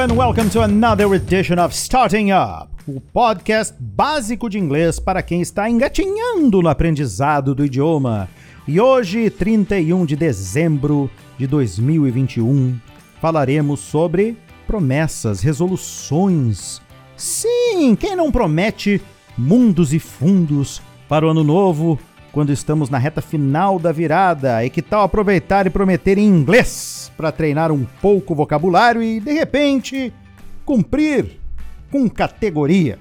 and welcome to another edition of Starting Up, o podcast básico de inglês para quem está engatinhando no aprendizado do idioma. E hoje, 31 de dezembro de 2021, falaremos sobre promessas, resoluções. Sim, quem não promete mundos e fundos para o ano novo quando estamos na reta final da virada? E que tal aproveitar e prometer em inglês para treinar um pouco o vocabulário e, de repente, cumprir com categoria?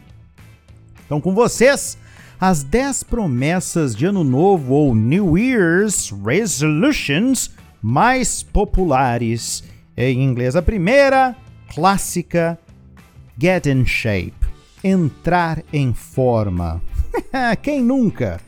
Então, com vocês, as 10 promessas de ano novo ou New Year's Resolutions mais populares. Em inglês, a primeira, clássica, get in shape, entrar em forma. Quem nunca?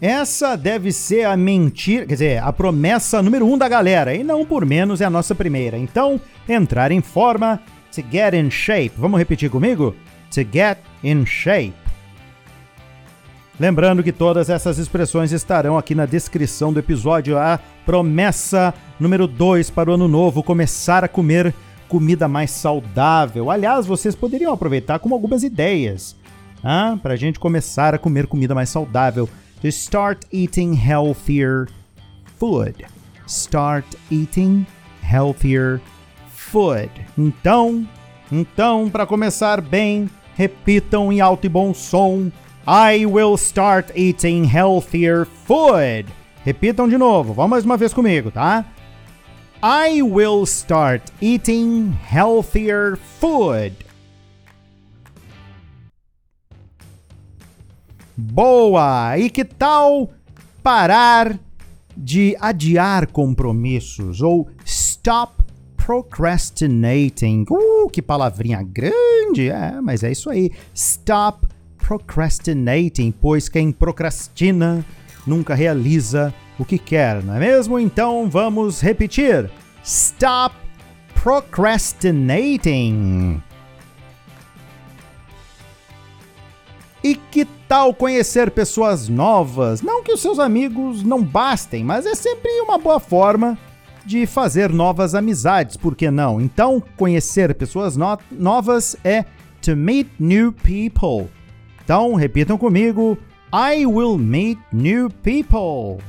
Essa deve ser a mentira, quer dizer, a promessa número um da galera, e não por menos é a nossa primeira. Então, entrar em forma, to get in shape. Vamos repetir comigo? To get in shape. Lembrando que todas essas expressões estarão aqui na descrição do episódio. A promessa número 2 para o ano novo: começar a comer comida mais saudável. Aliás, vocês poderiam aproveitar como algumas ideias ah, para a gente começar a comer comida mais saudável. To start eating healthier food. Start eating healthier food. Então, então, para começar bem, repitam em alto e bom som. I will start eating healthier food. Repitam de novo, vamos mais uma vez comigo, tá? I will start eating healthier food. Boa! E que tal parar de adiar compromissos ou stop procrastinating? Uh, que palavrinha grande! É, mas é isso aí. Stop procrastinating, pois quem procrastina nunca realiza o que quer, não é mesmo? Então vamos repetir. Stop procrastinating. E que tal conhecer pessoas novas? Não que os seus amigos não bastem, mas é sempre uma boa forma de fazer novas amizades, por que não? Então, conhecer pessoas no novas é to meet new people. Então, repitam comigo: I will meet new people.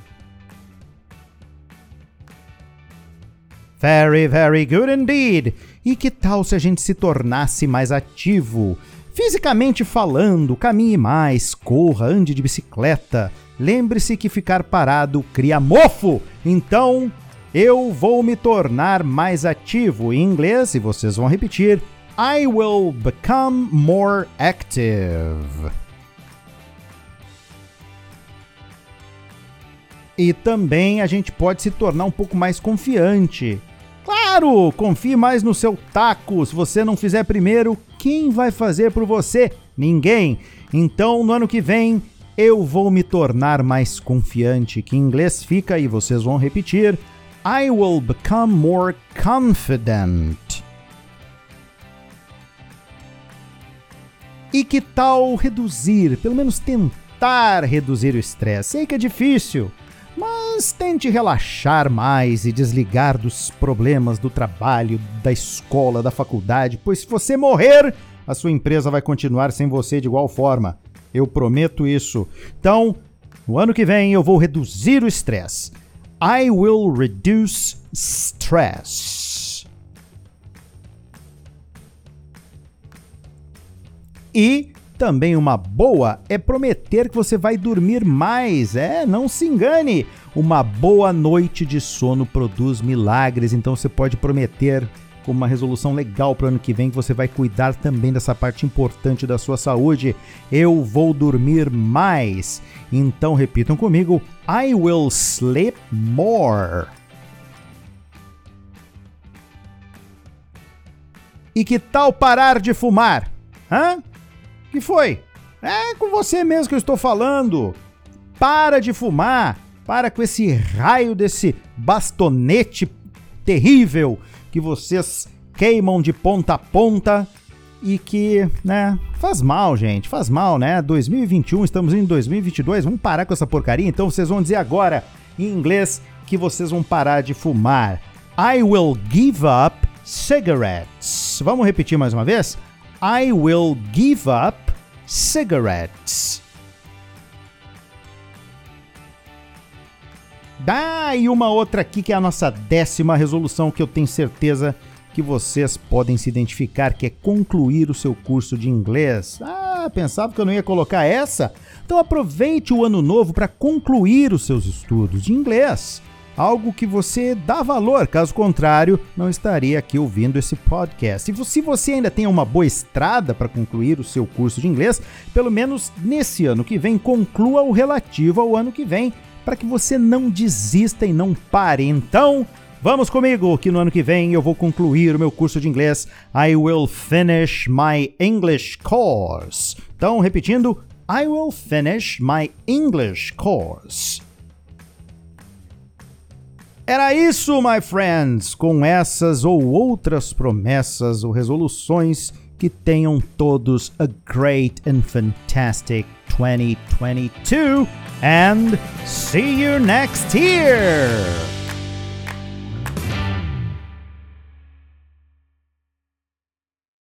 Very, very good indeed. E que tal se a gente se tornasse mais ativo? Fisicamente falando, caminhe mais, corra, ande de bicicleta. Lembre-se que ficar parado cria mofo. Então, eu vou me tornar mais ativo. Em inglês, e vocês vão repetir: I will become more active. E também a gente pode se tornar um pouco mais confiante. Claro, confie mais no seu taco. Se você não fizer primeiro, quem vai fazer por você? Ninguém. Então, no ano que vem, eu vou me tornar mais confiante. Que em inglês fica e vocês vão repetir: I will become more confident. E que tal reduzir, pelo menos tentar reduzir o estresse? Sei que é difícil, mas tente relaxar mais e desligar dos problemas do trabalho, da escola, da faculdade, pois se você morrer, a sua empresa vai continuar sem você de igual forma. Eu prometo isso. Então, no ano que vem eu vou reduzir o estresse. I will reduce stress. E também uma boa é prometer que você vai dormir mais. É, não se engane. Uma boa noite de sono produz milagres, então você pode prometer como uma resolução legal para o ano que vem que você vai cuidar também dessa parte importante da sua saúde. Eu vou dormir mais. Então repitam comigo: I will sleep more. E que tal parar de fumar? Hã? Que foi? É com você mesmo que eu estou falando. Para de fumar. Para com esse raio desse bastonete terrível que vocês queimam de ponta a ponta e que, né, faz mal, gente, faz mal, né? 2021, estamos em 2022, vamos parar com essa porcaria. Então vocês vão dizer agora em inglês que vocês vão parar de fumar. I will give up cigarettes. Vamos repetir mais uma vez? I will give up cigarettes. Ah, e uma outra aqui que é a nossa décima resolução que eu tenho certeza que vocês podem se identificar, que é concluir o seu curso de inglês. Ah, pensava que eu não ia colocar essa? Então aproveite o ano novo para concluir os seus estudos de inglês. Algo que você dá valor, caso contrário, não estaria aqui ouvindo esse podcast. E se você ainda tem uma boa estrada para concluir o seu curso de inglês, pelo menos nesse ano que vem, conclua o relativo ao ano que vem para que você não desista e não pare. Então, vamos comigo que no ano que vem eu vou concluir o meu curso de inglês. I will finish my English course. Então, repetindo, I will finish my English course. Era isso, my friends, com essas ou outras promessas ou resoluções que tenham todos a great and fantastic 2022 and see you next year.